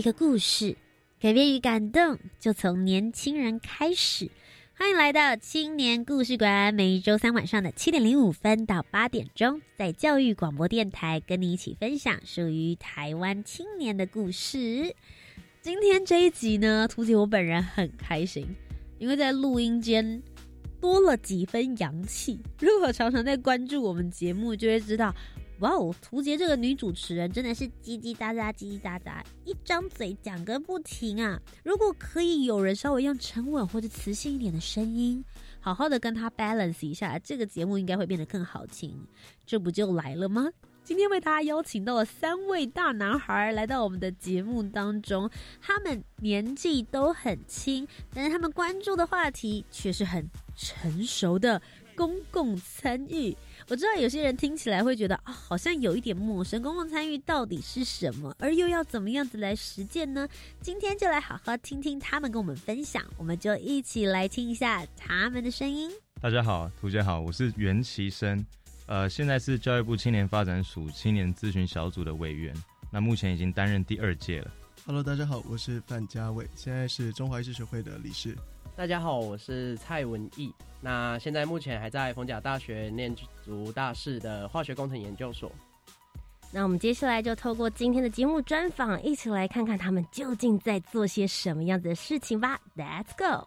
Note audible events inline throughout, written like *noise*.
一个故事，改变与感动就从年轻人开始。欢迎来到青年故事馆，每周三晚上的七点零五分到八点钟，在教育广播电台跟你一起分享属于台湾青年的故事。今天这一集呢，图姐我本人很开心，因为在录音间多了几分洋气。如果常常在关注我们节目，就会知道。哇哦，图杰这个女主持人真的是叽叽喳喳、叽叽喳喳，一张嘴讲个不停啊！如果可以有人稍微用沉稳或者磁性一点的声音，好好的跟她 balance 一下，这个节目应该会变得更好听。这不就来了吗？今天为大家邀请到了三位大男孩来到我们的节目当中，他们年纪都很轻，但是他们关注的话题却是很成熟的公共参与。我知道有些人听起来会觉得啊，好像有一点陌生。公共参与到底是什么？而又要怎么样子来实践呢？今天就来好好听听他们跟我们分享。我们就一起来听一下他们的声音。大家好，涂姐好，我是袁其生，呃，现在是教育部青年发展署青年咨询小组的委员，那目前已经担任第二届了。Hello，大家好，我是范家伟，现在是中华医师学会的理事。大家好，我是蔡文义。那现在目前还在逢甲大学念读大四的化学工程研究所。那我们接下来就透过今天的节目专访，一起来看看他们究竟在做些什么样子的事情吧。Let's go。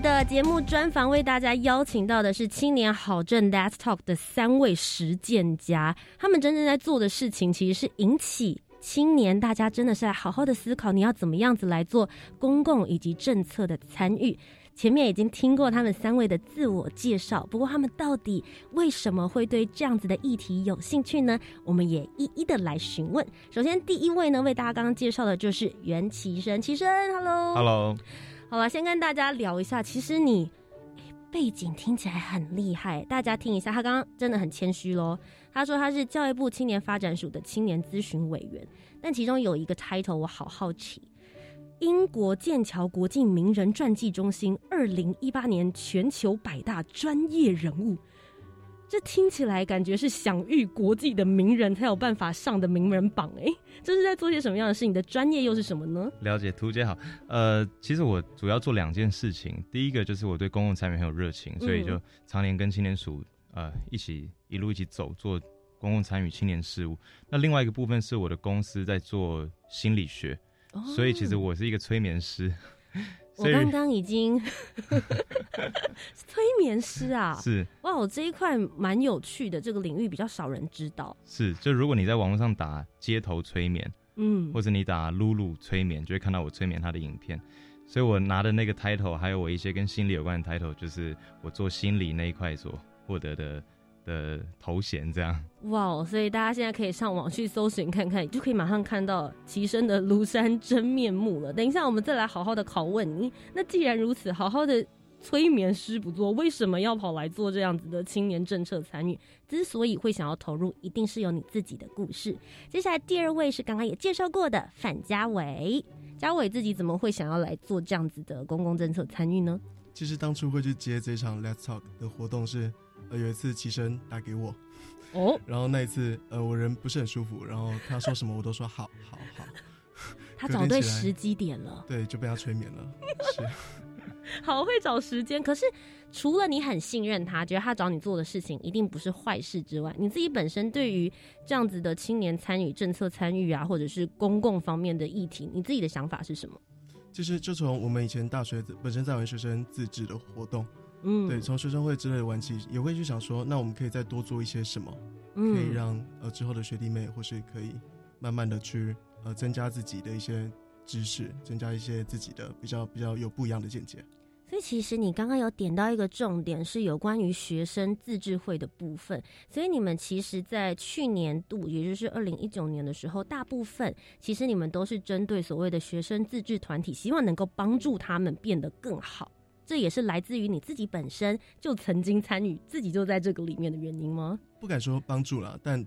的节目专访为大家邀请到的是青年好政 Let's Talk 的三位实践家，他们真正在做的事情其实是引起青年大家真的是来好好的思考，你要怎么样子来做公共以及政策的参与。前面已经听过他们三位的自我介绍，不过他们到底为什么会对这样子的议题有兴趣呢？我们也一一的来询问。首先第一位呢，为大家刚刚介绍的就是袁其生，其生，Hello，Hello。好了，先跟大家聊一下。其实你背景听起来很厉害，大家听一下。他刚刚真的很谦虚喽。他说他是教育部青年发展署的青年咨询委员，但其中有一个 title 我好好奇：英国剑桥国际名人传记中心二零一八年全球百大专业人物。这听起来感觉是享誉国际的名人才有办法上的名人榜哎，这是在做些什么样的事？你的专业又是什么呢？了解，图姐好。呃，其实我主要做两件事情，第一个就是我对公共产品很有热情，所以就常年跟青年署呃一起一路一起走，做公共参与青年事务。那另外一个部分是我的公司在做心理学，所以其实我是一个催眠师。我刚刚已经 *laughs* 催眠师啊，是哇，我这一块蛮有趣的，这个领域比较少人知道。是，就如果你在网络上打街头催眠，嗯，或者你打露露催眠，就会看到我催眠他的影片。所以我拿的那个 title，还有我一些跟心理有关的 title，就是我做心理那一块所获得的。的头衔这样哇，所以大家现在可以上网去搜寻看看，就可以马上看到齐生的庐山真面目了。等一下我们再来好好的拷问你。那既然如此，好好的催眠师不做，为什么要跑来做这样子的青年政策参与？之所以会想要投入，一定是有你自己的故事。接下来第二位是刚刚也介绍过的范家伟，家伟自己怎么会想要来做这样子的公共政策参与呢？其实当初会去接这场 Let's Talk 的活动是。呃，有一次齐生打给我，哦，*laughs* 然后那一次，呃，我人不是很舒服，然后他说什么我都说好，好，好。*laughs* *laughs* 他找对时机点了，对，就被他催眠了。是，好会找时间。可是除了你很信任他，觉得他找你做的事情一定不是坏事之外，你自己本身对于这样子的青年参与政策参与啊，或者是公共方面的议题，你自己的想法是什么？其实就从我们以前大学本身在玩学生自治的活动。嗯，对，从学生会之类的玩起，也会去想说，那我们可以再多做一些什么，可以让呃之后的学弟妹，或是可以慢慢的去呃增加自己的一些知识，增加一些自己的比较比较有不一样的见解。所以其实你刚刚有点到一个重点，是有关于学生自治会的部分。所以你们其实，在去年度，也就是二零一九年的时候，大部分其实你们都是针对所谓的学生自治团体，希望能够帮助他们变得更好。这也是来自于你自己本身就曾经参与，自己就在这个里面的原因吗？不敢说帮助了，但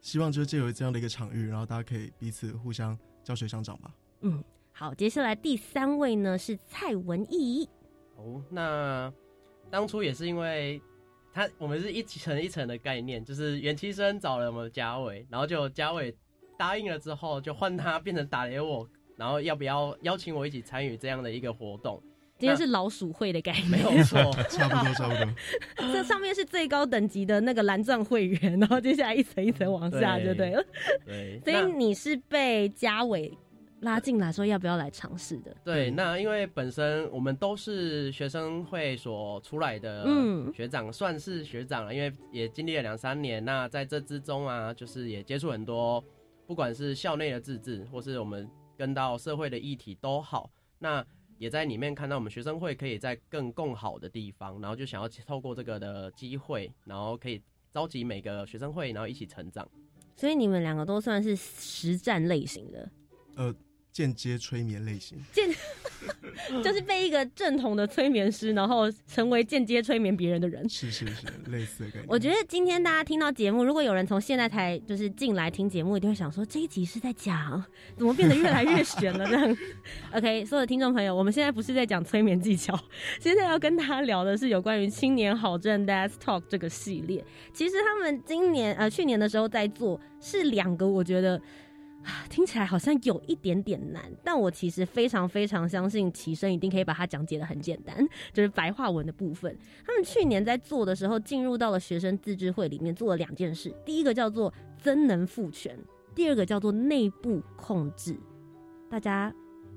希望就是借由这样的一个场域，然后大家可以彼此互相教学相长吧。嗯，好，接下来第三位呢是蔡文义。哦，那当初也是因为他，我们是一层一层的概念，就是袁七生找了我们嘉伟，然后就嘉伟答应了之后，就换他变成打雷我，然后要不要邀请我一起参与这样的一个活动？今天是老鼠会的概念，没有 *laughs* 错，差不多差不多。*laughs* 这上面是最高等级的那个蓝钻会员，然后接下来一层一层往下就对了。对，所以你是被嘉伟拉进来，说要不要来尝试的？对，那因为本身我们都是学生会所出来的嗯学长，算是学长了，因为也经历了两三年。那在这之中啊，就是也接触很多，不管是校内的自治，或是我们跟到社会的议题都好。那也在里面看到我们学生会可以在更更好的地方，然后就想要透过这个的机会，然后可以召集每个学生会，然后一起成长。所以你们两个都算是实战类型的。呃。间接催眠类型，间 *laughs* 就是被一个正统的催眠师，然后成为间接催眠别人的人。是是是，类似的概念。我觉得今天大家听到节目，如果有人从现在才就是进来听节目，一定会想说这一集是在讲怎么变得越来越悬了这样。*laughs* OK，所有的听众朋友，我们现在不是在讲催眠技巧，现在要跟大家聊的是有关于青年好证 Death Talk 这个系列。其实他们今年呃去年的时候在做，是两个我觉得。听起来好像有一点点难，但我其实非常非常相信齐生一定可以把它讲解的很简单，就是白话文的部分。他们去年在做的时候，进入到了学生自治会里面做了两件事，第一个叫做增能赋权，第二个叫做内部控制。大家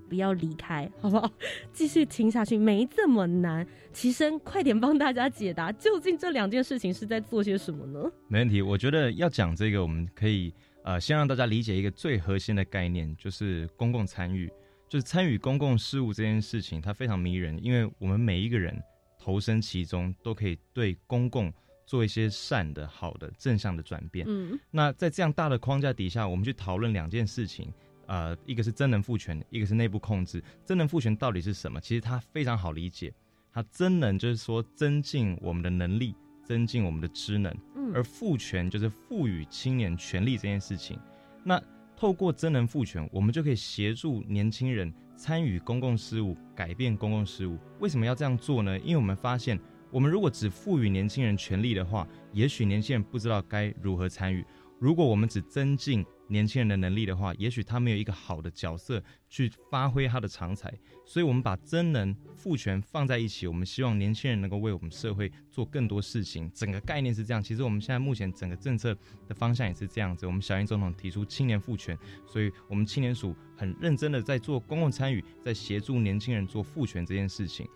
不要离开，好不好？继续听下去，没这么难。齐生，快点帮大家解答，究竟这两件事情是在做些什么呢？没问题，我觉得要讲这个，我们可以。呃，先让大家理解一个最核心的概念，就是公共参与，就是参与公共事务这件事情，它非常迷人，因为我们每一个人投身其中，都可以对公共做一些善的、好的、正向的转变。嗯，那在这样大的框架底下，我们去讨论两件事情，呃，一个是真能赋权，一个是内部控制。真能赋权到底是什么？其实它非常好理解，它真能就是说增进我们的能力。增进我们的知能，而赋权就是赋予青年权利这件事情。那透过真能赋权，我们就可以协助年轻人参与公共事务，改变公共事务。为什么要这样做呢？因为我们发现，我们如果只赋予年轻人权利的话，也许年轻人不知道该如何参与。如果我们只增进年轻人的能力的话，也许他没有一个好的角色去发挥他的长才，所以我们把真能、赋权放在一起，我们希望年轻人能够为我们社会做更多事情。整个概念是这样，其实我们现在目前整个政策的方向也是这样子。我们小英总统提出青年赋权，所以我们青年署很认真的在做公共参与，在协助年轻人做赋权这件事情。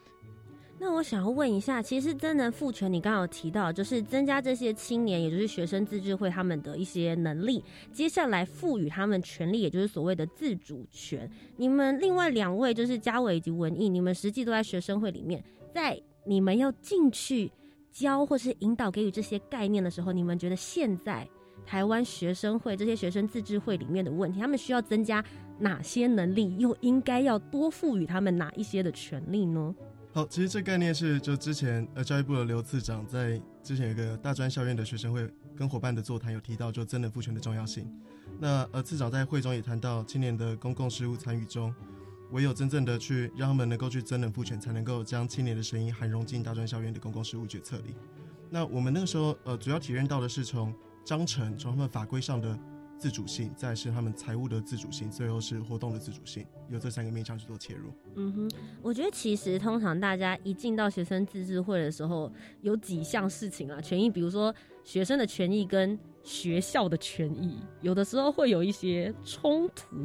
那我想要问一下，其实真能赋权，你刚刚有提到，就是增加这些青年，也就是学生自治会他们的一些能力，接下来赋予他们权利，也就是所谓的自主权。你们另外两位就是嘉伟以及文艺，你们实际都在学生会里面，在你们要进去教或是引导给予这些概念的时候，你们觉得现在台湾学生会这些学生自治会里面的问题，他们需要增加哪些能力，又应该要多赋予他们哪一些的权利呢？好，其实这概念是就之前呃教育部的刘次长在之前有个大专校院的学生会跟伙伴的座谈有提到，就真的赋权的重要性。那呃次长在会中也谈到，青年的公共事务参与中，唯有真正的去让他们能够去真能赋权，才能够将青年的声音含融进大专校院的公共事务决策里。那我们那个时候呃主要体验到的是从章程从他们法规上的。自主性，再是他们财务的自主性，最后是活动的自主性，有这三个面向去做切入。嗯哼，我觉得其实通常大家一进到学生自治会的时候，有几项事情啊，权益，比如说学生的权益跟学校的权益，有的时候会有一些冲突。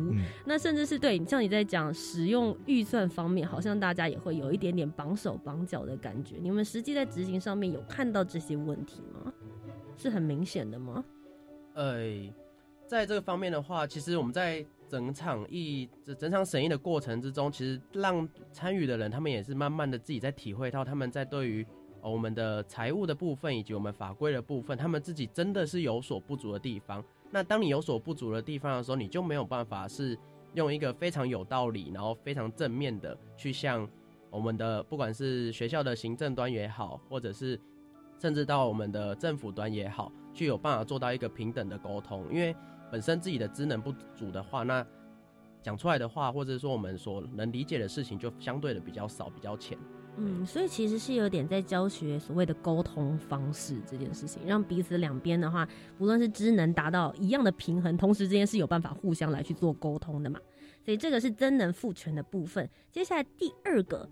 那甚至是对，像你在讲使用预算方面，好像大家也会有一点点绑手绑脚的感觉。你们实际在执行上面有看到这些问题吗？是很明显的吗？哎。在这个方面的话，其实我们在整场议、整场审议的过程之中，其实让参与的人他们也是慢慢的自己在体会到，他们在对于我们的财务的部分以及我们法规的部分，他们自己真的是有所不足的地方。那当你有所不足的地方的时候，你就没有办法是用一个非常有道理，然后非常正面的去向我们的不管是学校的行政端也好，或者是甚至到我们的政府端也好，去有办法做到一个平等的沟通，因为。本身自己的职能不足的话，那讲出来的话，或者说我们所能理解的事情，就相对的比较少、比较浅。嗯，所以其实是有点在教学所谓的沟通方式这件事情，让彼此两边的话，不论是职能达到一样的平衡，同时之间是有办法互相来去做沟通的嘛。所以这个是真能赋权的部分。接下来第二个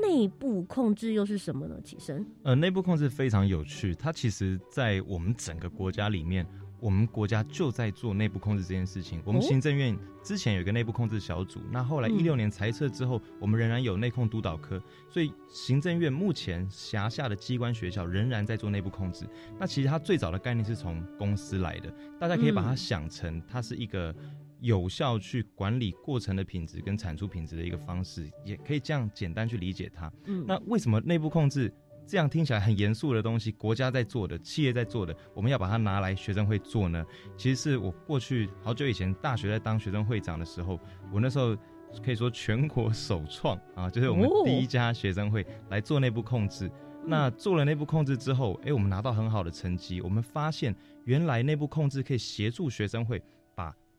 内部控制又是什么呢？起身。呃，内部控制非常有趣，它其实在我们整个国家里面。我们国家就在做内部控制这件事情。我们行政院之前有一个内部控制小组，那后来一六年裁撤之后，我们仍然有内控督导科，所以行政院目前辖下的机关学校仍然在做内部控制。那其实它最早的概念是从公司来的，大家可以把它想成它是一个有效去管理过程的品质跟产出品质的一个方式，也可以这样简单去理解它。嗯那为什么内部控制？这样听起来很严肃的东西，国家在做的，企业在做的，我们要把它拿来学生会做呢？其实是我过去好久以前大学在当学生会长的时候，我那时候可以说全国首创啊，*laughs* 就是我们第一家学生会来做内部控制。那做了内部控制之后，哎，我们拿到很好的成绩。我们发现原来内部控制可以协助学生会把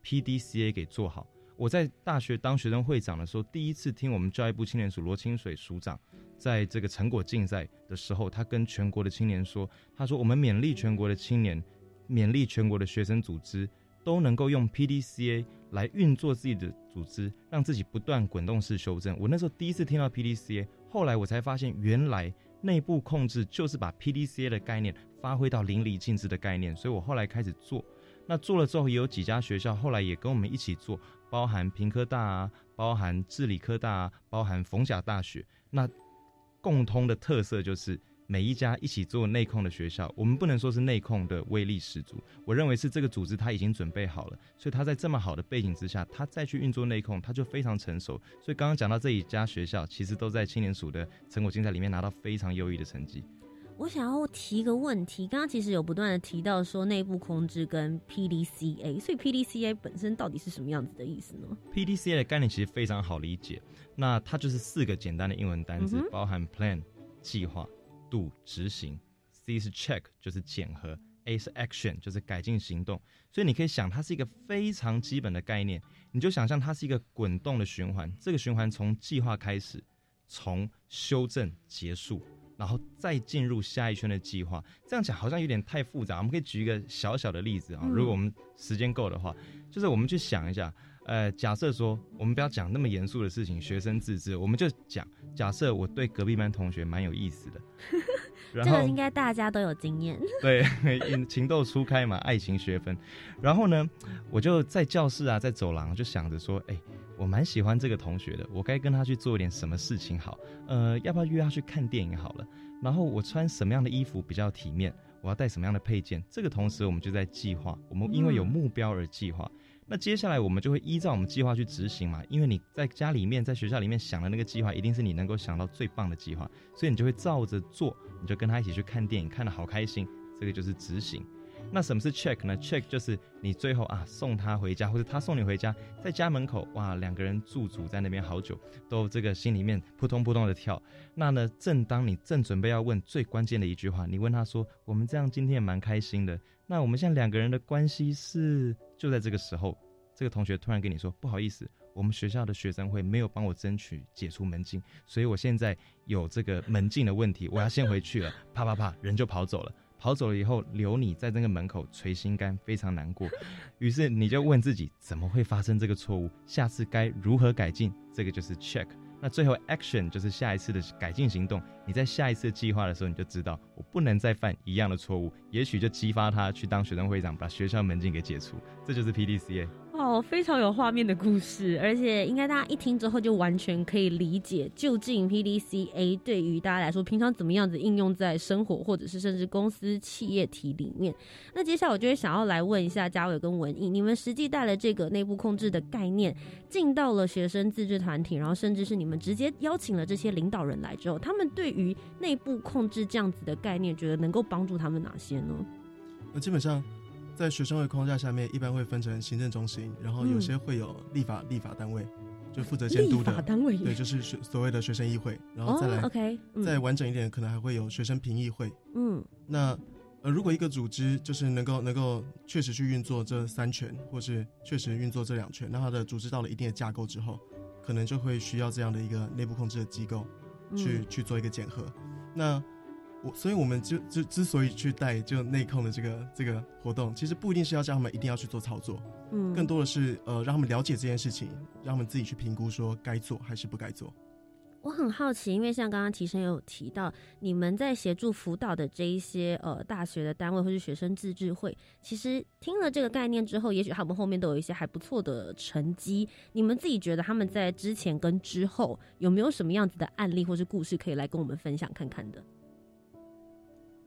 PDCA 给做好。我在大学当学生会长的时候，第一次听我们教育部青年署罗清水署长。在这个成果竞赛的时候，他跟全国的青年说：“他说我们勉励全国的青年，勉励全国的学生组织，都能够用 PDCA 来运作自己的组织，让自己不断滚动式修正。”我那时候第一次听到 PDCA，后来我才发现，原来内部控制就是把 PDCA 的概念发挥到淋漓尽致的概念。所以我后来开始做，那做了之后，也有几家学校后来也跟我们一起做，包含平科大啊，包含智理科大啊，包含逢甲大学，那。共通的特色就是每一家一起做内控的学校，我们不能说是内控的威力十足，我认为是这个组织它已经准备好了，所以它在这么好的背景之下，它再去运作内控，它就非常成熟。所以刚刚讲到这一家学校，其实都在青年署的成果竞赛里面拿到非常优异的成绩。我想要提一个问题，刚刚其实有不断的提到说内部控制跟 PDCA，所以 PDCA 本身到底是什么样子的意思呢？PDCA 的概念其实非常好理解，那它就是四个简单的英文单字，包含 Plan 计划，Do 执行，C 是 Check 就是检核，A 是 Action 就是改进行动，所以你可以想它是一个非常基本的概念，你就想象它是一个滚动的循环，这个循环从计划开始，从修正结束。然后再进入下一圈的计划。这样讲好像有点太复杂，我们可以举一个小小的例子啊，如果我们时间够的话，就是我们去想一下。呃，假设说我们不要讲那么严肃的事情，学生自治，我们就讲假设我对隔壁班同学蛮有意思的，*laughs* 这个应该大家都有经验。*laughs* 对，情窦初开嘛，爱情学分。然后呢，我就在教室啊，在走廊就想着说，哎，我蛮喜欢这个同学的，我该跟他去做一点什么事情好？呃，要不要约他去看电影好了？然后我穿什么样的衣服比较体面？我要带什么样的配件？这个同时我们就在计划，我们因为有目标而计划。那接下来我们就会依照我们计划去执行嘛，因为你在家里面、在学校里面想的那个计划，一定是你能够想到最棒的计划，所以你就会照着做，你就跟他一起去看电影，看得好开心，这个就是执行。那什么是 check 呢？check 就是你最后啊送他回家，或者他送你回家，在家门口哇两个人驻足在那边好久，都这个心里面扑通扑通的跳。那呢，正当你正准备要问最关键的一句话，你问他说：“我们这样今天也蛮开心的。”那我们现在两个人的关系是？就在这个时候，这个同学突然跟你说：“不好意思，我们学校的学生会没有帮我争取解除门禁，所以我现在有这个门禁的问题，我要先回去了。”啪啪啪，人就跑走了。跑走了以后，留你在那个门口捶心肝，非常难过。于是你就问自己：怎么会发生这个错误？下次该如何改进？这个就是 check。那最后 action 就是下一次的改进行动。你在下一次计划的时候，你就知道我不能再犯一样的错误，也许就激发他去当学生会长，把学校门禁给解除。这就是 PDCA。哦，非常有画面的故事，而且应该大家一听之后就完全可以理解，究竟 PDCA 对于大家来说，平常怎么样子应用在生活或者是甚至公司企业体里面。那接下来我就会想要来问一下嘉伟跟文艺，你们实际带了这个内部控制的概念进到了学生自治团体，然后甚至是你们直接邀请了这些领导人来之后，他们对于内部控制这样子的概念，觉得能够帮助他们哪些呢？那基本上。在学生会框架下面，一般会分成行政中心，然后有些会有立法立法单位，就负责监督的单位，对，就是学所谓的学生议会，然后再来，OK，再完整一点，可能还会有学生评议会。嗯，那呃，如果一个组织就是能够能够确实去运作这三权，或是确实运作这两权，那它的组织到了一定的架构之后，可能就会需要这样的一个内部控制的机构去去做一个检核。那我，所以我们就就之所以去带就内控的这个这个活动，其实不一定是要叫他们一定要去做操作，嗯，更多的是呃让他们了解这件事情，让他们自己去评估说该做还是不该做。我很好奇，因为像刚刚提生有提到，你们在协助辅导的这一些呃大学的单位或是学生自治会，其实听了这个概念之后，也许他们后面都有一些还不错的成绩。你们自己觉得他们在之前跟之后有没有什么样子的案例或是故事可以来跟我们分享看看的？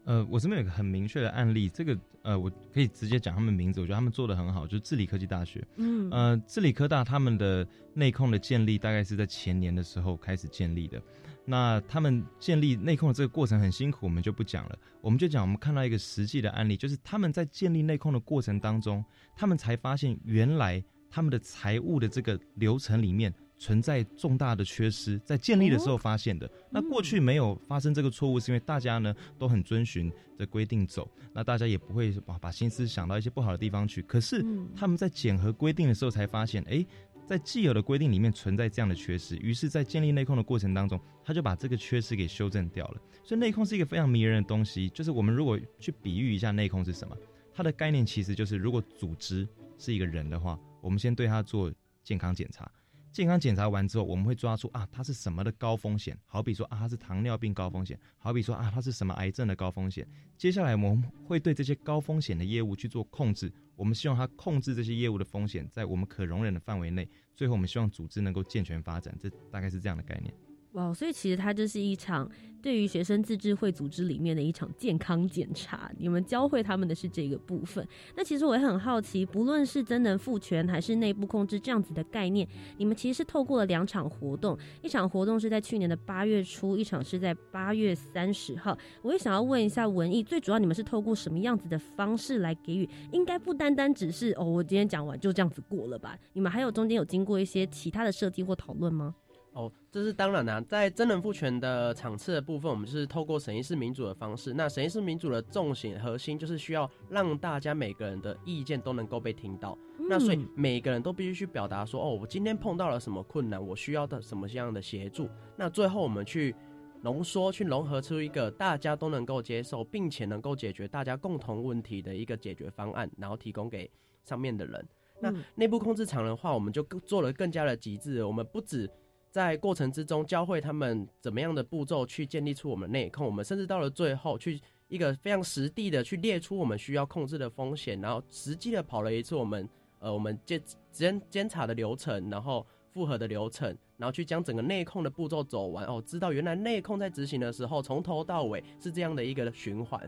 呃，我这边有个很明确的案例，这个呃，我可以直接讲他们名字，我觉得他们做的很好，就是智理科技大学。嗯，呃，智理科大他们的内控的建立大概是在前年的时候开始建立的。那他们建立内控的这个过程很辛苦，我们就不讲了，我们就讲我们看到一个实际的案例，就是他们在建立内控的过程当中，他们才发现原来他们的财务的这个流程里面。存在重大的缺失，在建立的时候发现的。那过去没有发生这个错误，是因为大家呢都很遵循的规定走，那大家也不会把把心思想到一些不好的地方去。可是他们在检核规定的时候才发现，哎，在既有的规定里面存在这样的缺失，于是，在建立内控的过程当中，他就把这个缺失给修正掉了。所以内控是一个非常迷人的东西，就是我们如果去比喻一下内控是什么，它的概念其实就是，如果组织是一个人的话，我们先对他做健康检查。健康检查完之后，我们会抓出啊，它是什么的高风险？好比说啊，它是糖尿病高风险；好比说啊，它是什么癌症的高风险？接下来我们会对这些高风险的业务去做控制，我们希望它控制这些业务的风险在我们可容忍的范围内。最后，我们希望组织能够健全发展，这大概是这样的概念。哇，所以其实它就是一场对于学生自治会组织里面的一场健康检查。你们教会他们的是这个部分。那其实我也很好奇，不论是真能赋权还是内部控制这样子的概念，你们其实是透过了两场活动，一场活动是在去年的八月初，一场是在八月三十号。我也想要问一下文艺，最主要你们是透过什么样子的方式来给予？应该不单单只是哦，我今天讲完就这样子过了吧？你们还有中间有经过一些其他的设计或讨论吗？哦，这是当然的。在真人赋权的场次的部分，我们就是透过审议式民主的方式。那审议式民主的重心核心就是需要让大家每个人的意见都能够被听到。那所以每个人都必须去表达说，哦，我今天碰到了什么困难，我需要的什么样的协助。那最后我们去浓缩、去融合出一个大家都能够接受，并且能够解决大家共同问题的一个解决方案，然后提供给上面的人。那内部控制场的话，我们就做了更加的极致。我们不止在过程之中教会他们怎么样的步骤去建立出我们内控，我们甚至到了最后去一个非常实地的去列出我们需要控制的风险，然后实际的跑了一次我们呃我们监监监察的流程，然后。复合的流程，然后去将整个内控的步骤走完哦，知道原来内控在执行的时候，从头到尾是这样的一个循环。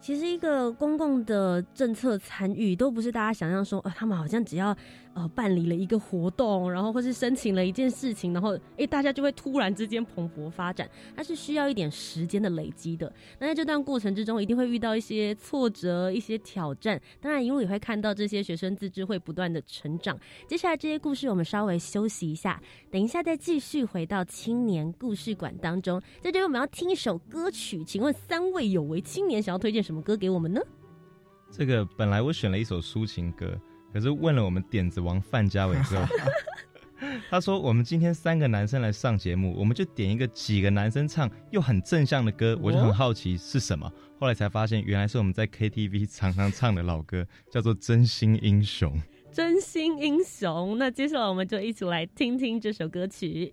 其实一个公共的政策参与，都不是大家想象说，呃，他们好像只要。呃，办理了一个活动，然后或是申请了一件事情，然后哎，大家就会突然之间蓬勃发展。它是需要一点时间的累积的。那在这段过程之中，一定会遇到一些挫折、一些挑战。当然，一路也会看到这些学生自治会不断的成长。接下来这些故事，我们稍微休息一下，等一下再继续回到青年故事馆当中。在这里，我们要听一首歌曲，请问三位有为青年想要推荐什么歌给我们呢？这个本来我选了一首抒情歌。可是问了我们点子王范家伟之后，*laughs* 他说我们今天三个男生来上节目，我们就点一个几个男生唱又很正向的歌，我就很好奇是什么。后来才发现，原来是我们在 KTV 常常唱的老歌，叫做《真心英雄》。真心英雄，那接下来我们就一起来听听这首歌曲。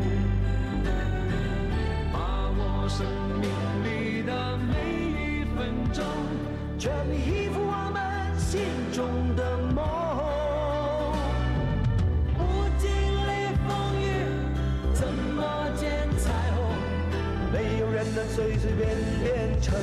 人能随便便成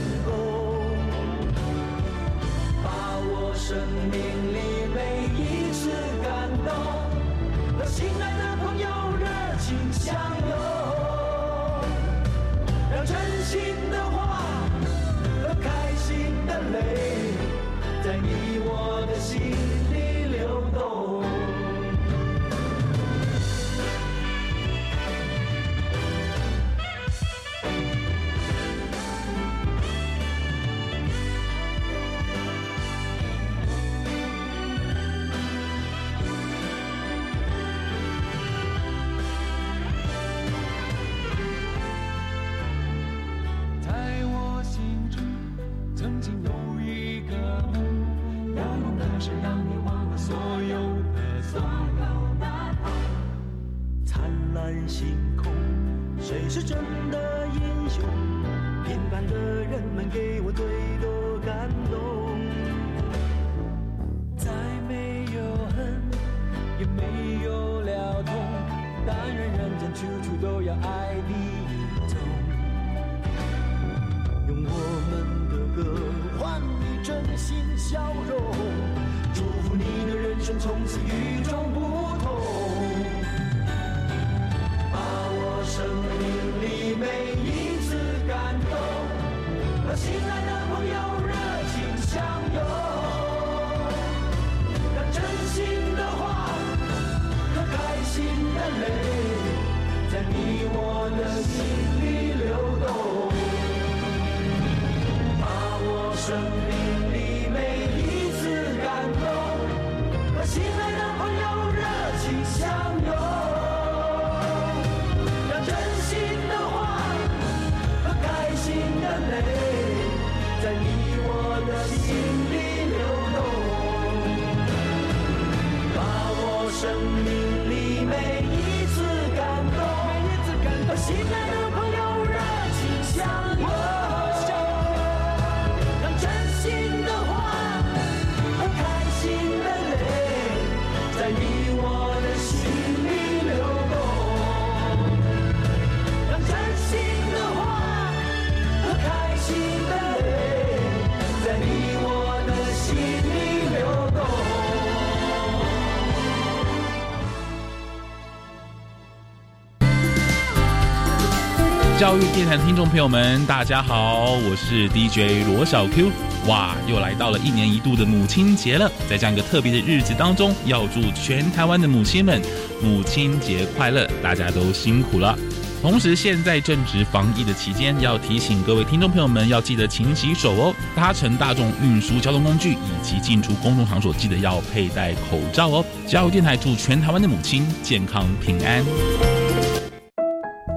教育电台听众朋友们，大家好，我是 DJ 罗小 Q。哇，又来到了一年一度的母亲节了，在这样一个特别的日子当中，要祝全台湾的母亲们母亲节快乐，大家都辛苦了。同时，现在正值防疫的期间，要提醒各位听众朋友们要记得勤洗手哦。搭乘大众运输交通工具以及进出公众场所，记得要佩戴口罩哦。教育电台祝全台湾的母亲健康平安。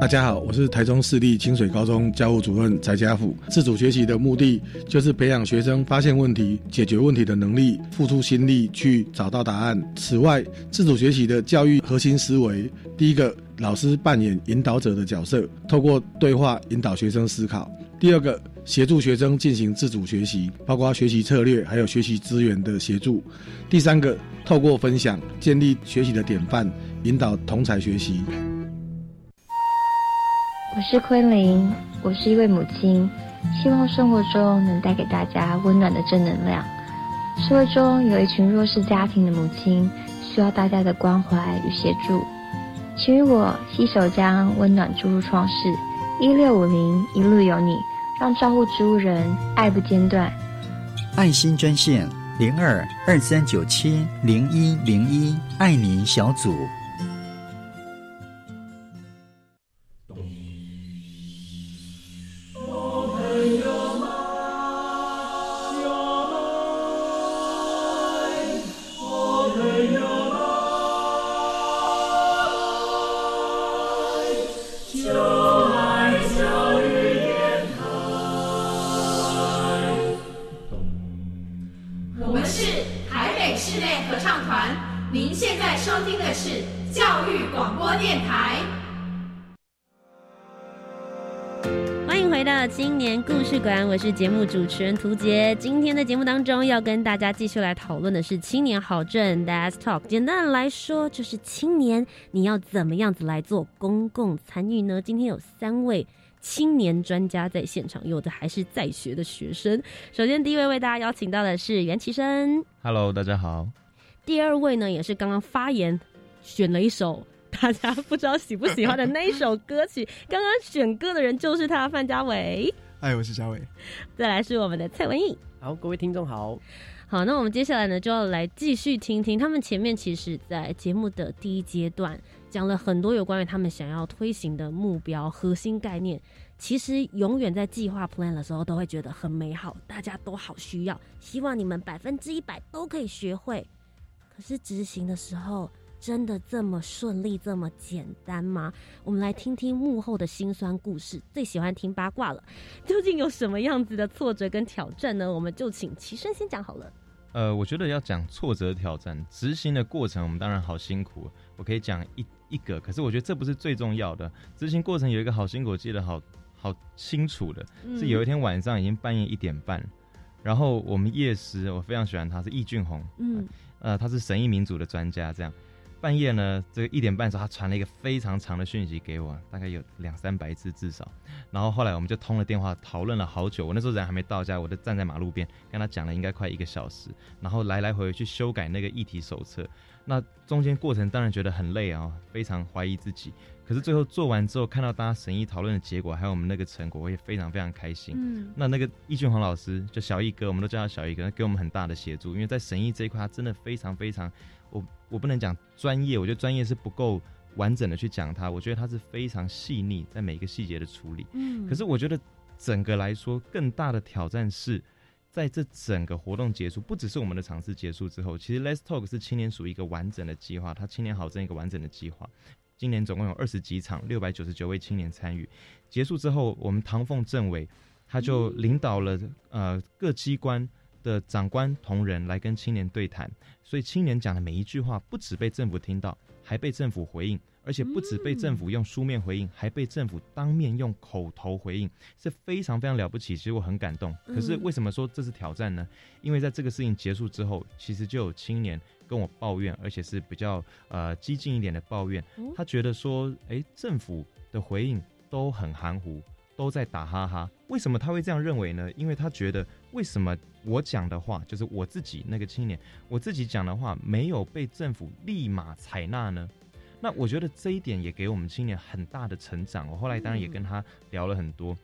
大家好，我是台中市立清水高中教务主任翟家福。自主学习的目的就是培养学生发现问题、解决问题的能力，付出心力去找到答案。此外，自主学习的教育核心思维，第一个。老师扮演引导者的角色，透过对话引导学生思考。第二个，协助学生进行自主学习，包括学习策略还有学习资源的协助。第三个，透过分享建立学习的典范，引导同才学习。我是昆凌，我是一位母亲，希望生活中能带给大家温暖的正能量。社会中有一群弱势家庭的母亲，需要大家的关怀与协助。请与我携手将温暖注入创世，一六五零一路有你，让照顾植物人爱不间断。爱心专线零二二三九七零一零一，爱您小组。是节目主持人涂杰，今天的节目当中要跟大家继续来讨论的是青年好政 ”，DAS Talk。简单的来说，就是青年你要怎么样子来做公共参与呢？今天有三位青年专家在现场，有的还是在学的学生。首先，第一位为大家邀请到的是袁其生，Hello，大家好。第二位呢，也是刚刚发言选了一首大家不知道喜不喜欢的那一首歌曲，刚刚选歌的人就是他，范家伟。嗨，我是嘉伟。再来是我们的蔡文义。好，各位听众好。好，那我们接下来呢，就要来继续听听他们前面其实，在节目的第一阶段讲了很多有关于他们想要推行的目标核心概念。其实永远在计划 plan 的时候，都会觉得很美好，大家都好需要，希望你们百分之一百都可以学会。可是执行的时候。真的这么顺利，这么简单吗？我们来听听幕后的辛酸故事。最喜欢听八卦了，究竟有什么样子的挫折跟挑战呢？我们就请齐生先讲好了。呃，我觉得要讲挫折挑战，执行的过程，我们当然好辛苦。我可以讲一一个，可是我觉得这不是最重要的。执行过程有一个好辛苦，记得好好清楚的，是有一天晚上已经半夜一点半，然后我们夜师，我非常喜欢他，是易俊宏，嗯，呃，他是神医民族的专家，这样。半夜呢，这个一点半的时候，他传了一个非常长的讯息给我，大概有两三百字至少。然后后来我们就通了电话，讨论了好久。我那时候人还没到家，我就站在马路边跟他讲了应该快一个小时，然后来来回回去修改那个议题手册。那中间过程当然觉得很累啊，非常怀疑自己。可是最后做完之后，看到大家审议讨论的结果，还有我们那个成果，我也非常非常开心。嗯，那那个易俊煌老师，就小易哥，我们都叫他小易哥，给我们很大的协助，因为在审议这一块，他真的非常非常。我我不能讲专业，我觉得专业是不够完整的去讲它。我觉得它是非常细腻，在每一个细节的处理。嗯，可是我觉得整个来说，更大的挑战是在这整个活动结束，不只是我们的尝试结束之后，其实 Let's Talk 是青年署一个完整的计划，它青年好这一个完整的计划。今年总共有二十几场，六百九十九位青年参与。结束之后，我们唐凤政委他就领导了呃各机关。的长官同仁来跟青年对谈，所以青年讲的每一句话不止被政府听到，还被政府回应，而且不止被政府用书面回应，还被政府当面用口头回应，是非常非常了不起。其实我很感动。可是为什么说这是挑战呢？因为在这个事情结束之后，其实就有青年跟我抱怨，而且是比较呃激进一点的抱怨。他觉得说，哎，政府的回应都很含糊。都在打哈哈，为什么他会这样认为呢？因为他觉得，为什么我讲的话，就是我自己那个青年，我自己讲的话，没有被政府立马采纳呢？那我觉得这一点也给我们青年很大的成长。我后来当然也跟他聊了很多。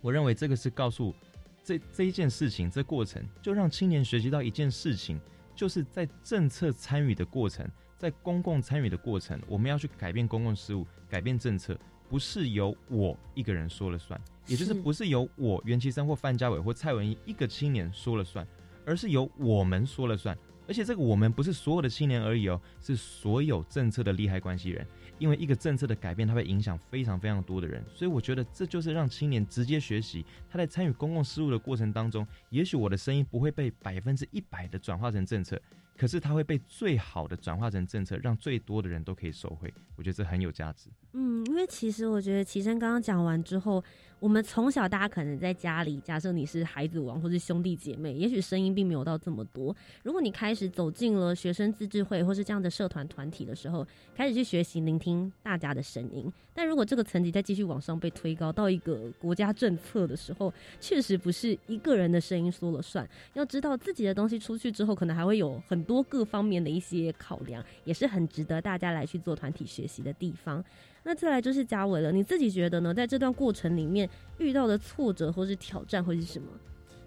我认为这个是告诉这这一件事情，这过程就让青年学习到一件事情，就是在政策参与的过程，在公共参与的过程，我们要去改变公共事务，改变政策，不是由我一个人说了算，也就是不是由我袁其生或范家伟或蔡文一一个青年说了算，而是由我们说了算。而且这个我们不是所有的青年而已哦，是所有政策的利害关系人。因为一个政策的改变，它会影响非常非常多的人，所以我觉得这就是让青年直接学习。他在参与公共事务的过程当中，也许我的声音不会被百分之一百的转化成政策。可是它会被最好的转化成政策，让最多的人都可以受惠。我觉得这很有价值。嗯，因为其实我觉得齐生刚刚讲完之后，我们从小大家可能在家里，假设你是孩子王或是兄弟姐妹，也许声音并没有到这么多。如果你开始走进了学生自治会或是这样的社团团体的时候，开始去学习聆听大家的声音。但如果这个层级再继续往上被推高到一个国家政策的时候，确实不是一个人的声音说了算。要知道自己的东西出去之后，可能还会有很。多各方面的一些考量，也是很值得大家来去做团体学习的地方。那再来就是嘉伟了，你自己觉得呢？在这段过程里面遇到的挫折或是挑战会是什么？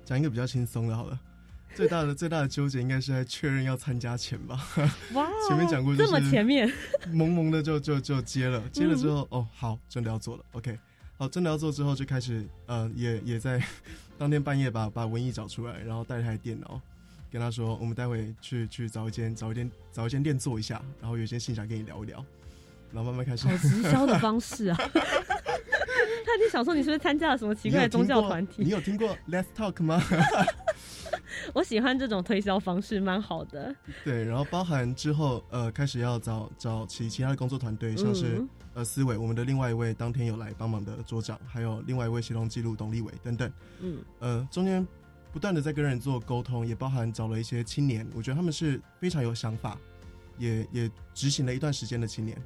讲一个比较轻松的，好了。*laughs* 最大的最大的纠结应该是在确认要参加前吧。哇，*laughs* 前面讲过，这么前面，*laughs* 萌萌的就就就接了，接了之后，哦，好，真的要做了。OK，好，真的要做之后就开始，呃，也也在当天半夜把把文艺找出来，然后带台电脑。跟他说，我们待会去去找一间找一间找一间店坐一下，然后有些信想跟你聊一聊，然后慢慢开始。好直销的方式啊！*laughs* 他你想说你是不是参加了什么奇怪的宗教团体？你有听过 Let's Talk 吗？*laughs* 我喜欢这种推销方式，蛮好的。对，然后包含之后呃开始要找找其其他的工作团队，像是呃思维，我们的另外一位当天有来帮忙的桌长，还有另外一位协同记录董立伟等等。嗯，呃中间。不断的在跟人做沟通，也包含找了一些青年，我觉得他们是非常有想法，也也执行了一段时间的青年，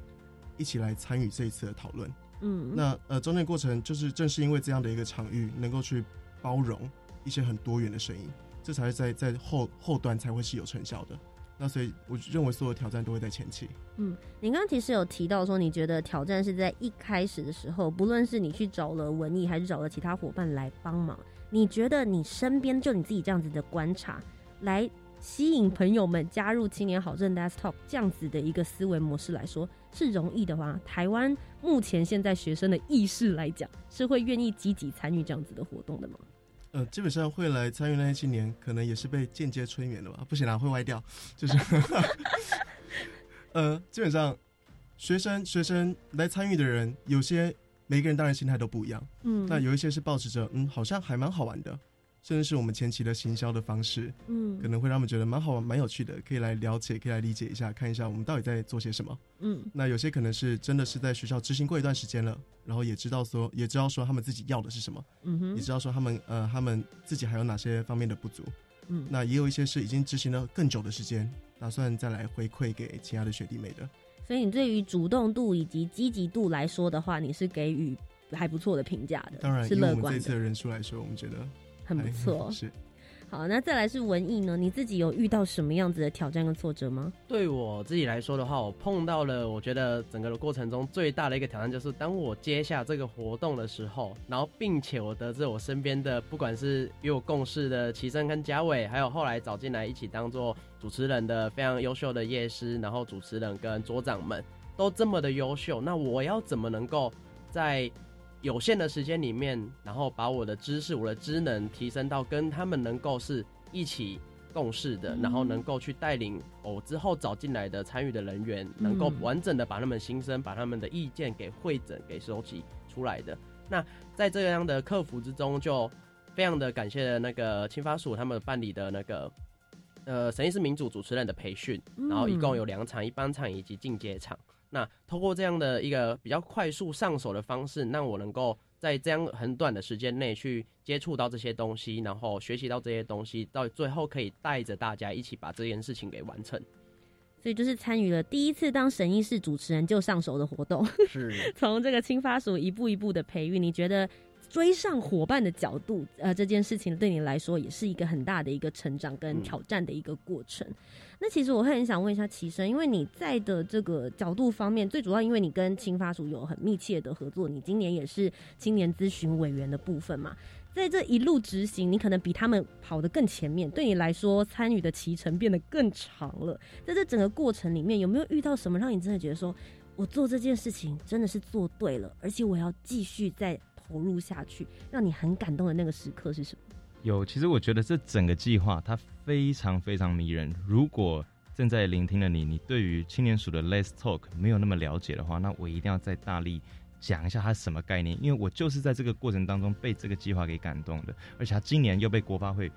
一起来参与这一次的讨论。嗯，那呃中间过程就是正是因为这样的一个场域，能够去包容一些很多元的声音，这才是在在后后端才会是有成效的。那所以我认为所有挑战都会在前期。嗯，你刚刚其实有提到说，你觉得挑战是在一开始的时候，不论是你去找了文艺，还是找了其他伙伴来帮忙。你觉得你身边就你自己这样子的观察，来吸引朋友们加入青年好政 desktop 这样子的一个思维模式来说是容易的话，台湾目前现在学生的意识来讲，是会愿意积极参与这样子的活动的吗？呃，基本上会来参与那些青年，可能也是被间接催眠的吧？不行啦，会歪掉。就是，*laughs* 呃，基本上学生学生来参与的人有些。每个人当然心态都不一样，嗯，那有一些是保持着，嗯，好像还蛮好玩的，甚至是我们前期的行销的方式，嗯，可能会让他们觉得蛮好玩、蛮有趣的，可以来了解、可以来理解一下，看一下我们到底在做些什么，嗯，那有些可能是真的是在学校执行过一段时间了，然后也知道说，也知道说他们自己要的是什么，嗯哼，也知道说他们呃他们自己还有哪些方面的不足，嗯，那也有一些是已经执行了更久的时间，打算再来回馈给其他的学弟妹的。所以你对于主动度以及积极度来说的话，你是给予还不错的评价的，当然是乐观的。这次的人数来说，我们觉得很不错。是。好，那再来是文艺呢？你自己有遇到什么样子的挑战跟挫折吗？对我自己来说的话，我碰到了，我觉得整个的过程中最大的一个挑战就是，当我接下这个活动的时候，然后并且我得知我身边的不管是与我共事的齐生跟嘉伟，还有后来找进来一起当做主持人的非常优秀的夜师，然后主持人跟桌长们都这么的优秀，那我要怎么能够在？有限的时间里面，然后把我的知识、我的知能提升到跟他们能够是一起共事的，然后能够去带领我之后找进来的参与的人员，能够完整的把他们心声、把他们的意见给会诊、给收集出来的。那在这样的客服之中，就非常的感谢那个青发署他们办理的那个呃神医师民主主持人的培训，然后一共有两场，一般场以及进阶场。那通过这样的一个比较快速上手的方式，让我能够在这样很短的时间内去接触到这些东西，然后学习到这些东西，到最后可以带着大家一起把这件事情给完成。所以就是参与了第一次当神医室主持人就上手的活动，是 *laughs* 从这个青发署一步一步的培育。你觉得追上伙伴的角度，呃，这件事情对你来说也是一个很大的一个成长跟挑战的一个过程。那其实我会很想问一下齐生，因为你在的这个角度方面，最主要因为你跟青发署有很密切的合作，你今年也是青年咨询委员的部分嘛，在这一路执行，你可能比他们跑得更前面，对你来说参与的骑程变得更长了。在这整个过程里面，有没有遇到什么让你真的觉得说，我做这件事情真的是做对了，而且我要继续在。投入下去，让你很感动的那个时刻是什么？有，其实我觉得这整个计划它非常非常迷人。如果正在聆听的你，你对于青年署的 Let's Talk 没有那么了解的话，那我一定要再大力讲一下它什么概念。因为我就是在这个过程当中被这个计划给感动的，而且它今年又被国发会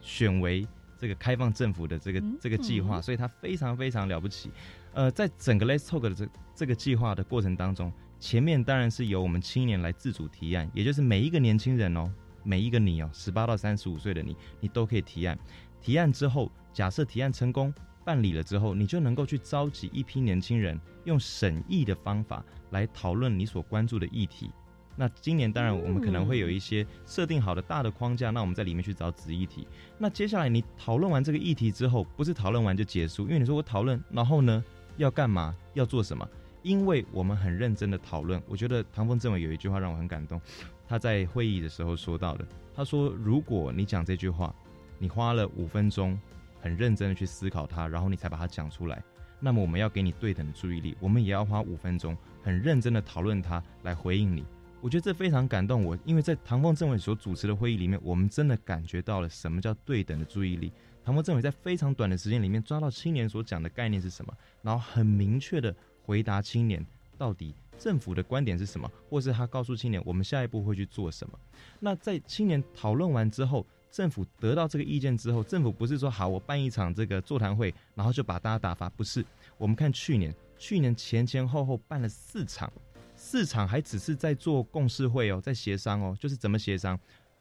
选为这个开放政府的这个这个计划，所以它非常非常了不起。呃，在整个 Let's Talk 的这这个计划的过程当中。前面当然是由我们青年来自主提案，也就是每一个年轻人哦，每一个你哦，十八到三十五岁的你，你都可以提案。提案之后，假设提案成功办理了之后，你就能够去召集一批年轻人，用审议的方法来讨论你所关注的议题。那今年当然我们可能会有一些设定好的大的框架，那我们在里面去找子议题。那接下来你讨论完这个议题之后，不是讨论完就结束，因为你说我讨论，然后呢要干嘛，要做什么？因为我们很认真的讨论，我觉得唐凤政委有一句话让我很感动，他在会议的时候说到的，他说：“如果你讲这句话，你花了五分钟，很认真的去思考它，然后你才把它讲出来，那么我们要给你对等的注意力，我们也要花五分钟，很认真的讨论它来回应你。”我觉得这非常感动我，因为在唐凤政委所主持的会议里面，我们真的感觉到了什么叫对等的注意力。唐凤政委在非常短的时间里面抓到青年所讲的概念是什么，然后很明确的。回答青年到底政府的观点是什么，或是他告诉青年我们下一步会去做什么？那在青年讨论完之后，政府得到这个意见之后，政府不是说好我办一场这个座谈会，然后就把大家打发？不是，我们看去年，去年前前后后办了四场，四场还只是在做共识会哦，在协商哦，就是怎么协商？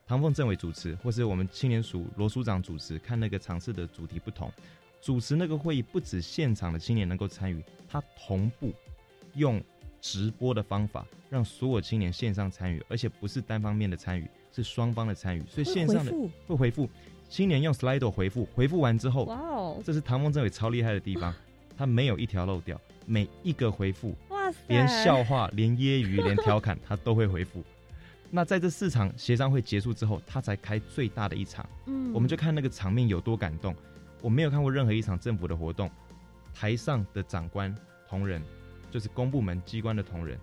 唐凤政委主持，或是我们青年署罗署长主持，看那个场次的主题不同。主持那个会议不止现场的青年能够参与，他同步用直播的方法让所有青年线上参与，而且不是单方面的参与，是双方的参与。所以线上的会回复，青年用 Slido 回复，回复完之后，哇哦，这是唐风政委超厉害的地方，他没有一条漏掉，每一个回复，哇塞，连笑话、连揶揄、连调侃，他都会回复。*laughs* 那在这四场协商会结束之后，他才开最大的一场，嗯，我们就看那个场面有多感动。我没有看过任何一场政府的活动，台上的长官同仁，就是公部门机关的同仁，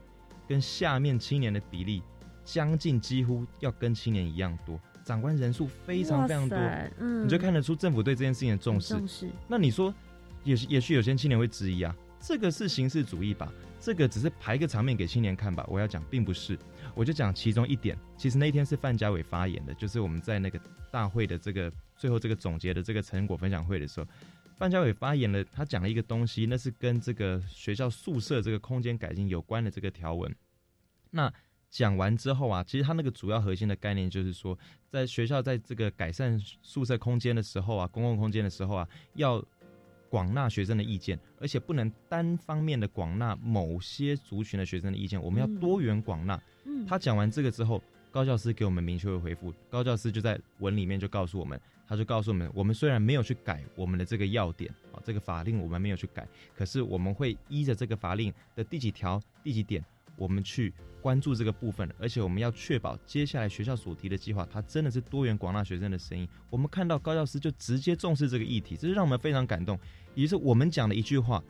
跟下面青年的比例将近几乎要跟青年一样多，长官人数非常非常多，嗯，你就看得出政府对这件事情的重视。重视。那你说，也也许有些青年会质疑啊，这个是形式主义吧？这个只是排个场面给青年看吧？我要讲，并不是。我就讲其中一点，其实那天是范家伟发言的，就是我们在那个大会的这个最后这个总结的这个成果分享会的时候，范家伟发言了，他讲了一个东西，那是跟这个学校宿舍这个空间改进有关的这个条文。那讲完之后啊，其实他那个主要核心的概念就是说，在学校在这个改善宿舍空间的时候啊，公共空间的时候啊，要。广纳学生的意见，而且不能单方面的广纳某些族群的学生的意见，我们要多元广纳。嗯，他讲完这个之后，高教师给我们明确的回复，高教师就在文里面就告诉我们，他就告诉我们，我们虽然没有去改我们的这个要点啊，这个法令我们没有去改，可是我们会依着这个法令的第几条、第几点。我们去关注这个部分，而且我们要确保接下来学校所提的计划，它真的是多元广纳学生的声音。我们看到高教师就直接重视这个议题，这是让我们非常感动。也是我们讲的一句话，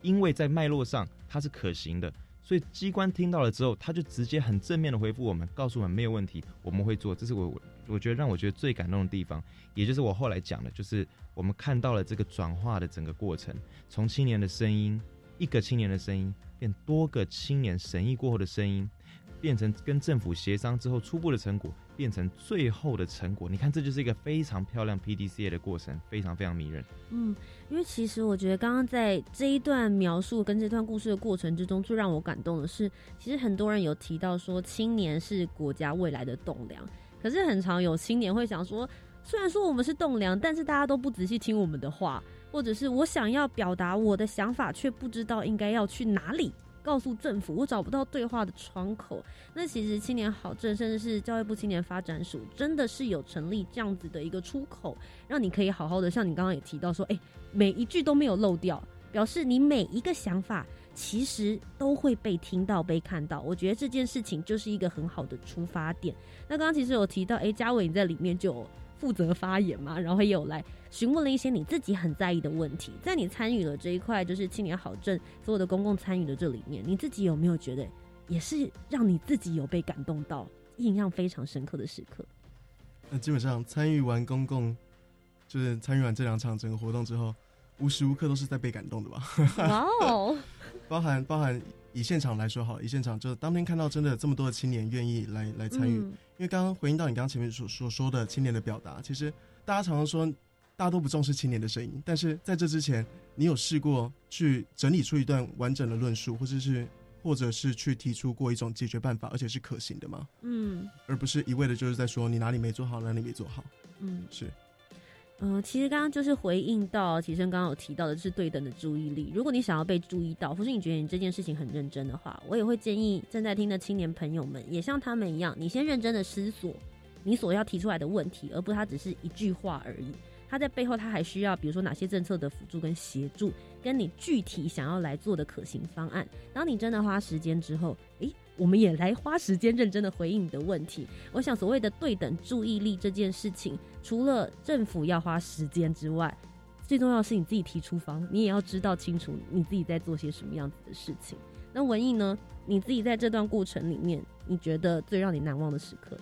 因为在脉络上它是可行的，所以机关听到了之后，他就直接很正面的回复我们，告诉我们没有问题，我们会做。这是我我我觉得让我觉得最感动的地方，也就是我后来讲的，就是我们看到了这个转化的整个过程，从青年的声音，一个青年的声音。变多个青年审议过后的声音，变成跟政府协商之后初步的成果，变成最后的成果。你看，这就是一个非常漂亮 P D C A 的过程，非常非常迷人。嗯，因为其实我觉得刚刚在这一段描述跟这段故事的过程之中，最让我感动的是，其实很多人有提到说，青年是国家未来的栋梁。可是很常有青年会想说，虽然说我们是栋梁，但是大家都不仔细听我们的话。或者是我想要表达我的想法，却不知道应该要去哪里告诉政府，我找不到对话的窗口。那其实青年好政，甚至是教育部青年发展署，真的是有成立这样子的一个出口，让你可以好好的，像你刚刚也提到说，哎，每一句都没有漏掉，表示你每一个想法其实都会被听到、被看到。我觉得这件事情就是一个很好的出发点。那刚刚其实有提到，哎，嘉伟你在里面就。负责发言嘛，然后也有来询问了一些你自己很在意的问题。在你参与了这一块，就是青年好政所有的公共参与的这里面，你自己有没有觉得也是让你自己有被感动到、印象非常深刻的时刻？那基本上参与完公共，就是参与完这两场整个活动之后，无时无刻都是在被感动的吧？哇哦！*laughs* 包含包含以现场来说好，以现场就是当天看到真的这么多的青年愿意来来参与。因为刚刚回应到你刚刚前面所所说的青年的表达，其实大家常常说大家都不重视青年的声音，但是在这之前，你有试过去整理出一段完整的论述，或者是或者是去提出过一种解决办法，而且是可行的吗？嗯，而不是一味的就是在说你哪里没做好，哪里没做好。嗯，是。嗯，其实刚刚就是回应到齐生刚刚有提到的是对等的注意力。如果你想要被注意到，或是你觉得你这件事情很认真的话，我也会建议正在听的青年朋友们，也像他们一样，你先认真的思索你所要提出来的问题，而不它只是一句话而已。它在背后，它还需要比如说哪些政策的辅助跟协助，跟你具体想要来做的可行方案。当你真的花时间之后，诶。我们也来花时间认真的回应你的问题。我想，所谓的对等注意力这件事情，除了政府要花时间之外，最重要是你自己提出方，你也要知道清楚你自己在做些什么样子的事情。那文艺呢？你自己在这段过程里面，你觉得最让你难忘的时刻？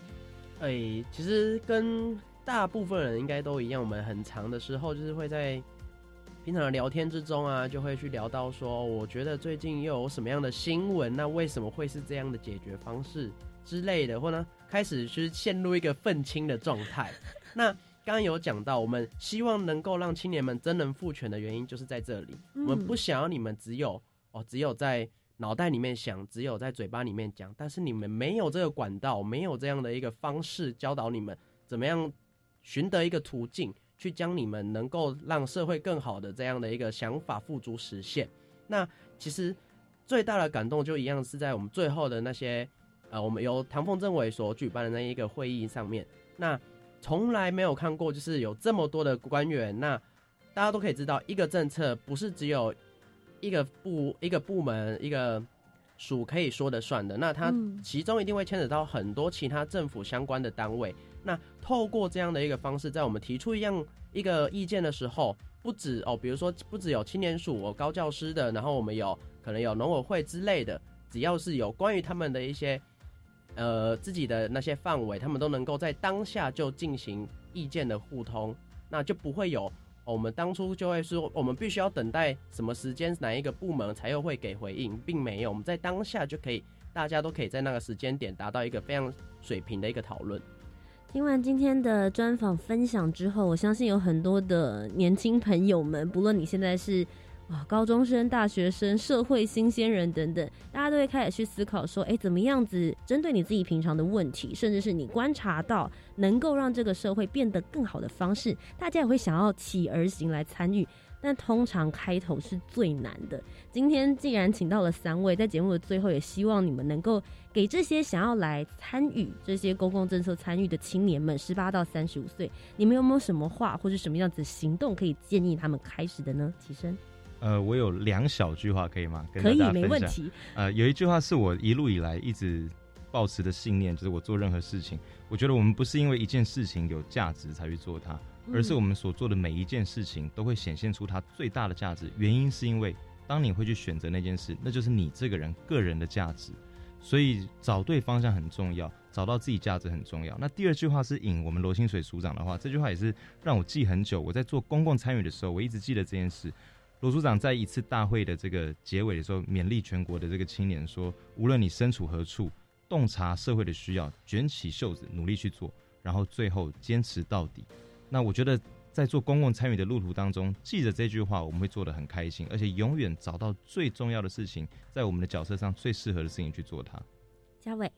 哎，其实跟大部分人应该都一样，我们很长的时候就是会在。平常的聊天之中啊，就会去聊到说，我觉得最近又有什么样的新闻？那为什么会是这样的解决方式之类的？或呢，开始是陷入一个愤青的状态。*laughs* 那刚刚有讲到，我们希望能够让青年们真能赋权的原因，就是在这里。我们不想要你们只有哦，只有在脑袋里面想，只有在嘴巴里面讲，但是你们没有这个管道，没有这样的一个方式教导你们怎么样寻得一个途径。去将你们能够让社会更好的这样的一个想法付诸实现。那其实最大的感动就一样是在我们最后的那些呃，我们由唐凤政委所举办的那一个会议上面。那从来没有看过，就是有这么多的官员。那大家都可以知道，一个政策不是只有一个部、一个部门、一个署可以说的算的。那它其中一定会牵扯到很多其他政府相关的单位。那透过这样的一个方式，在我们提出一样一个意见的时候，不止哦，比如说不止有青年署、有高教师的，然后我们有可能有农委会之类的，只要是有关于他们的一些呃自己的那些范围，他们都能够在当下就进行意见的互通，那就不会有我们当初就会说我们必须要等待什么时间哪一个部门才又会给回应，并没有，我们在当下就可以，大家都可以在那个时间点达到一个非常水平的一个讨论。听完今天的专访分享之后，我相信有很多的年轻朋友们，不论你现在是啊高中生、大学生、社会新鲜人等等，大家都会开始去思考说，哎，怎么样子针对你自己平常的问题，甚至是你观察到能够让这个社会变得更好的方式，大家也会想要起而行来参与。但通常开头是最难的。今天既然请到了三位，在节目的最后，也希望你们能够给这些想要来参与这些公共政策参与的青年们，十八到三十五岁，你们有没有什么话或者什么样子行动可以建议他们开始的呢？起身。呃，我有两小句话可以吗？可以，没问题。呃，有一句话是我一路以来一直保持的信念，就是我做任何事情，我觉得我们不是因为一件事情有价值才去做它。而是我们所做的每一件事情都会显现出它最大的价值。原因是因为当你会去选择那件事，那就是你这个人个人的价值。所以找对方向很重要，找到自己价值很重要。那第二句话是引我们罗清水署长的话，这句话也是让我记很久。我在做公共参与的时候，我一直记得这件事。罗署长在一次大会的这个结尾的时候，勉励全国的这个青年说：无论你身处何处，洞察社会的需要，卷起袖子努力去做，然后最后坚持到底。那我觉得，在做公共参与的路途当中，记着这句话，我们会做的很开心，而且永远找到最重要的事情，在我们的角色上最适合的事情去做它。嘉伟，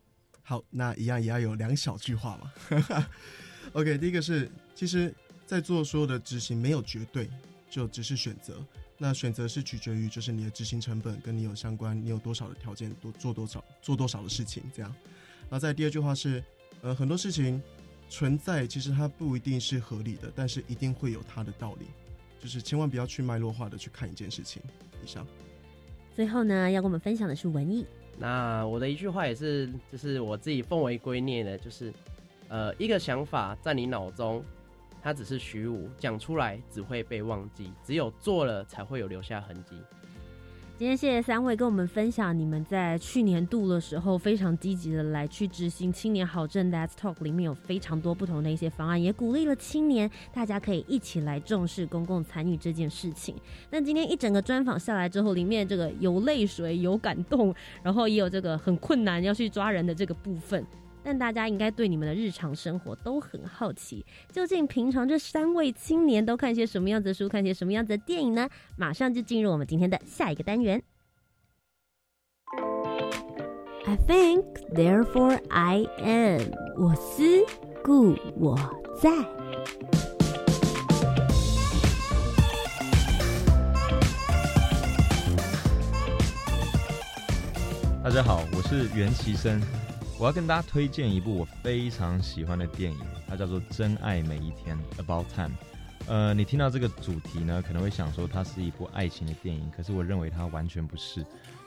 好，那一样也要有两小句话嘛。OK，第一个是，其实，在做所有的执行没有绝对，就只是选择。那选择是取决于就是你的执行成本跟你有相关，你有多少的条件多做多少做多少的事情这样。然后在第二句话是，呃，很多事情存在其实它不一定是合理的，但是一定会有它的道理。就是千万不要去脉络化的去看一件事情。以上。最后呢，要跟我们分享的是文艺。那我的一句话也是，就是我自己奉为圭臬的，就是，呃，一个想法在你脑中。它只是虚无，讲出来只会被忘记，只有做了才会有留下痕迹。今天谢谢三位跟我们分享，你们在去年度的时候非常积极的来去执行青年好政 Let's Talk，里面有非常多不同的一些方案，也鼓励了青年，大家可以一起来重视公共参与这件事情。那今天一整个专访下来之后，里面这个有泪水、有感动，然后也有这个很困难要去抓人的这个部分。但大家应该对你们的日常生活都很好奇，究竟平常这三位青年都看些什么样子的书，看些什么样子的电影呢？马上就进入我们今天的下一个单元。I think, therefore I am。我思故我在。大家好，我是袁其生。我要跟大家推荐一部我非常喜欢的电影，它叫做《真爱每一天》（About Time）。呃，你听到这个主题呢，可能会想说它是一部爱情的电影，可是我认为它完全不是。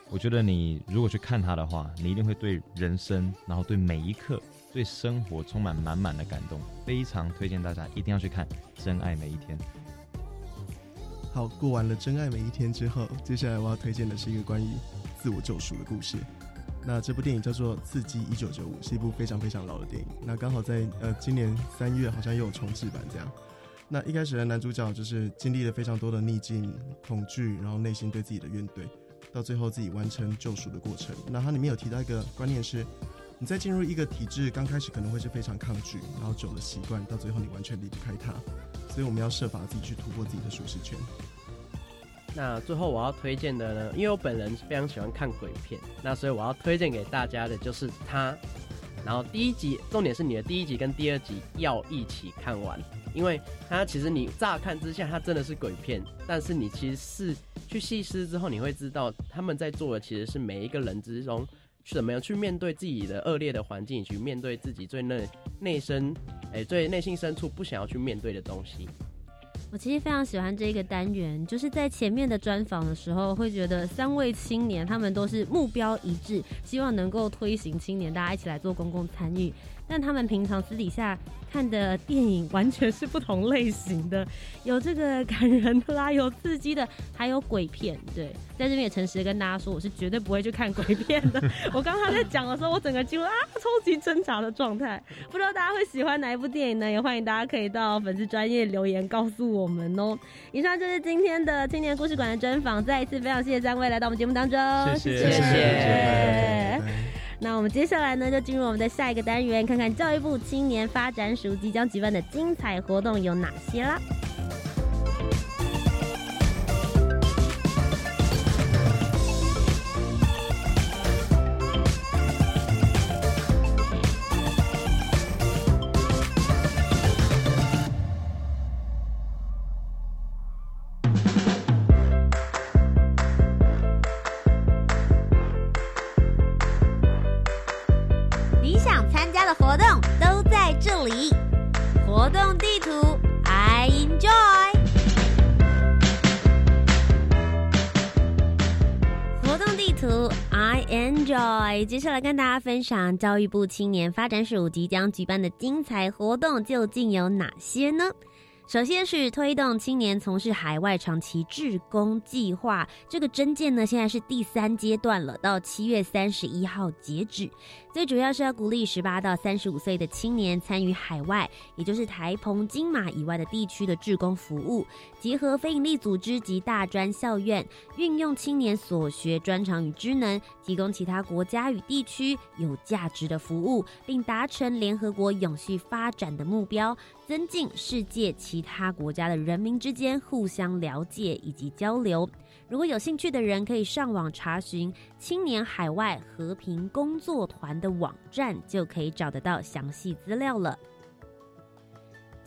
我觉得你如果去看它的话，你一定会对人生，然后对每一刻、对生活充满满满的感动。非常推荐大家一定要去看《真爱每一天》。好，过完了《真爱每一天》之后，接下来我要推荐的是一个关于自我救赎的故事。那这部电影叫做《刺激一九九五》，是一部非常非常老的电影。那刚好在呃今年三月好像又有重制版这样。那一开始的男主角就是经历了非常多的逆境、恐惧，然后内心对自己的怨怼，到最后自己完成救赎的过程。那它里面有提到一个观念是，你在进入一个体制，刚开始可能会是非常抗拒，然后久了习惯，到最后你完全离不开它。所以我们要设法自己去突破自己的舒适圈。那最后我要推荐的呢，因为我本人非常喜欢看鬼片，那所以我要推荐给大家的就是它。然后第一集，重点是你的第一集跟第二集要一起看完，因为它其实你乍看之下它真的是鬼片，但是你其实是去细思之后，你会知道他们在做的其实是每一个人之中怎么样去面对自己的恶劣的环境，去面对自己最内内深哎最内心深处不想要去面对的东西。我其实非常喜欢这个单元，就是在前面的专访的时候，会觉得三位青年他们都是目标一致，希望能够推行青年大家一起来做公共参与。但他们平常私底下看的电影完全是不同类型的，有这个感人的啦，有刺激的，还有鬼片。对，在这边也诚实的跟大家说，我是绝对不会去看鬼片的。*laughs* 我刚刚在讲的时候，我整个进入啊超级挣扎的状态。不知道大家会喜欢哪一部电影呢？也欢迎大家可以到粉丝专业留言告诉我们哦。以上就是今天的青年故事馆的专访，再一次非常谢谢三位来到我们节目当中，谢谢谢谢。那我们接下来呢，就进入我们的下一个单元，看看教育部青年发展署即将举办的精彩活动有哪些啦。接下来跟大家分享教育部青年发展署即将举办的精彩活动究竟有哪些呢？首先是推动青年从事海外长期志工计划，这个征件呢现在是第三阶段了，到七月三十一号截止。最主要是要鼓励十八到三十五岁的青年参与海外，也就是台澎金马以外的地区的志工服务，结合非营利组织及大专校院，运用青年所学专长与知能，提供其他国家与地区有价值的服务，并达成联合国永续发展的目标，增进世界其他国家的人民之间互相了解以及交流。如果有兴趣的人，可以上网查询青年海外和平工作团的网站，就可以找得到详细资料了。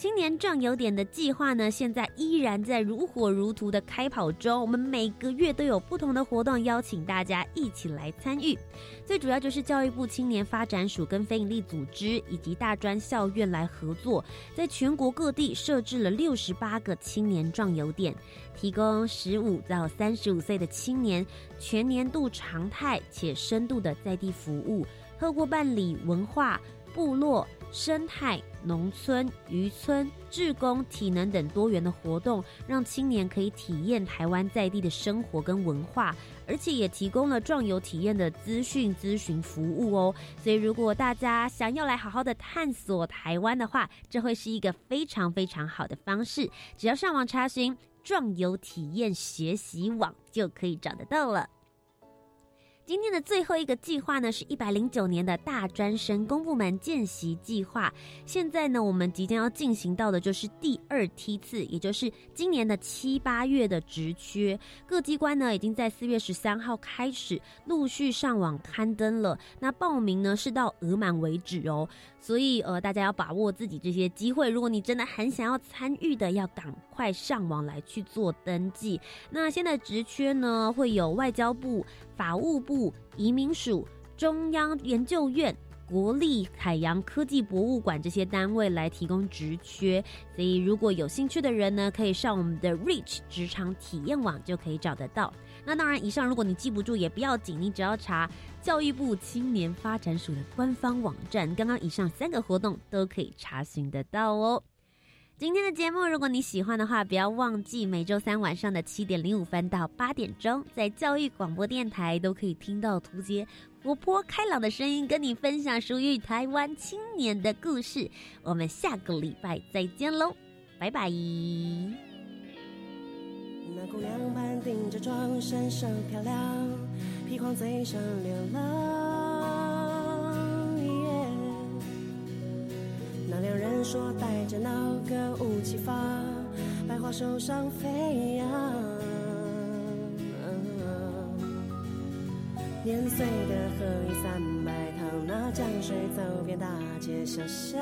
青年壮游点的计划呢，现在依然在如火如荼的开跑中。我们每个月都有不同的活动，邀请大家一起来参与。最主要就是教育部青年发展署跟非营利组织以及大专校院来合作，在全国各地设置了六十八个青年壮游点，提供十五到三十五岁的青年全年度常态且深度的在地服务，透过办理文化。部落生态、农村、渔村、志工、体能等多元的活动，让青年可以体验台湾在地的生活跟文化，而且也提供了壮游体验的资讯咨询服务哦。所以，如果大家想要来好好的探索台湾的话，这会是一个非常非常好的方式。只要上网查询“壮游体验学习网”，就可以找得到了。今天的最后一个计划呢，是一百零九年的大专生公部门见习计划。现在呢，我们即将要进行到的就是第二梯次，也就是今年的七八月的职缺。各机关呢，已经在四月十三号开始陆续上网刊登了。那报名呢，是到额满为止哦。所以呃，大家要把握自己这些机会。如果你真的很想要参与的，要赶快上网来去做登记。那现在职缺呢，会有外交部。法务部、移民署、中央研究院、国立海洋科技博物馆这些单位来提供职缺，所以如果有兴趣的人呢，可以上我们的 Reach 职场体验网就可以找得到。那当然，以上如果你记不住也不要紧，你只要查教育部青年发展署的官方网站，刚刚以上三个活动都可以查询得到哦。今天的节目，如果你喜欢的话，不要忘记每周三晚上的七点零五分到八点钟，在教育广播电台都可以听到图杰活泼开朗的声音，跟你分享属于台湾青年的故事。我们下个礼拜再见喽，拜拜。那姑娘盘顶着妆，闪闪漂亮，披黄嘴上流浪。那两人说带着那个武器发，百花手上飞扬。年岁的河里三百趟，那江水走遍大街小巷。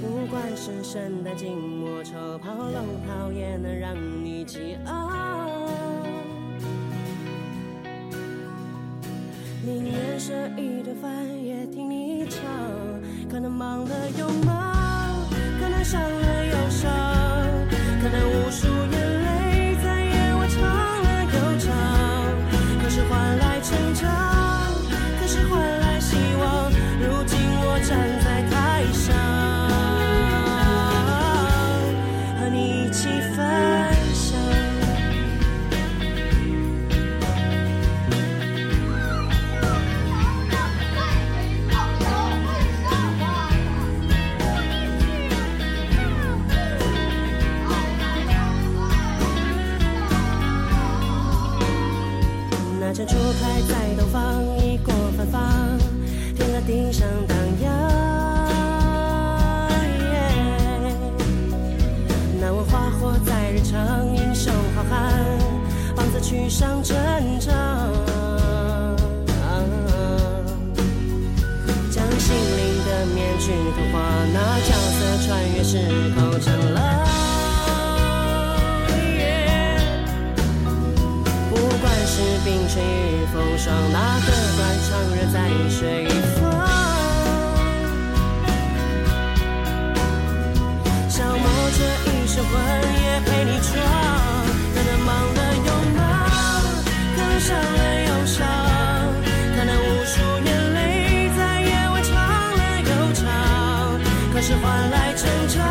不管是圣诞节、末抽炮龙套，也能让你激昂。宁愿舍一顿饭，也听你唱。可能忙了又忙，可能伤了又伤，可能无数眼那角色穿越时空成了。不管是冰雪与风霜，那个断肠人在水方？消磨这一生魂是换来成长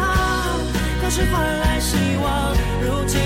可是换来希望如今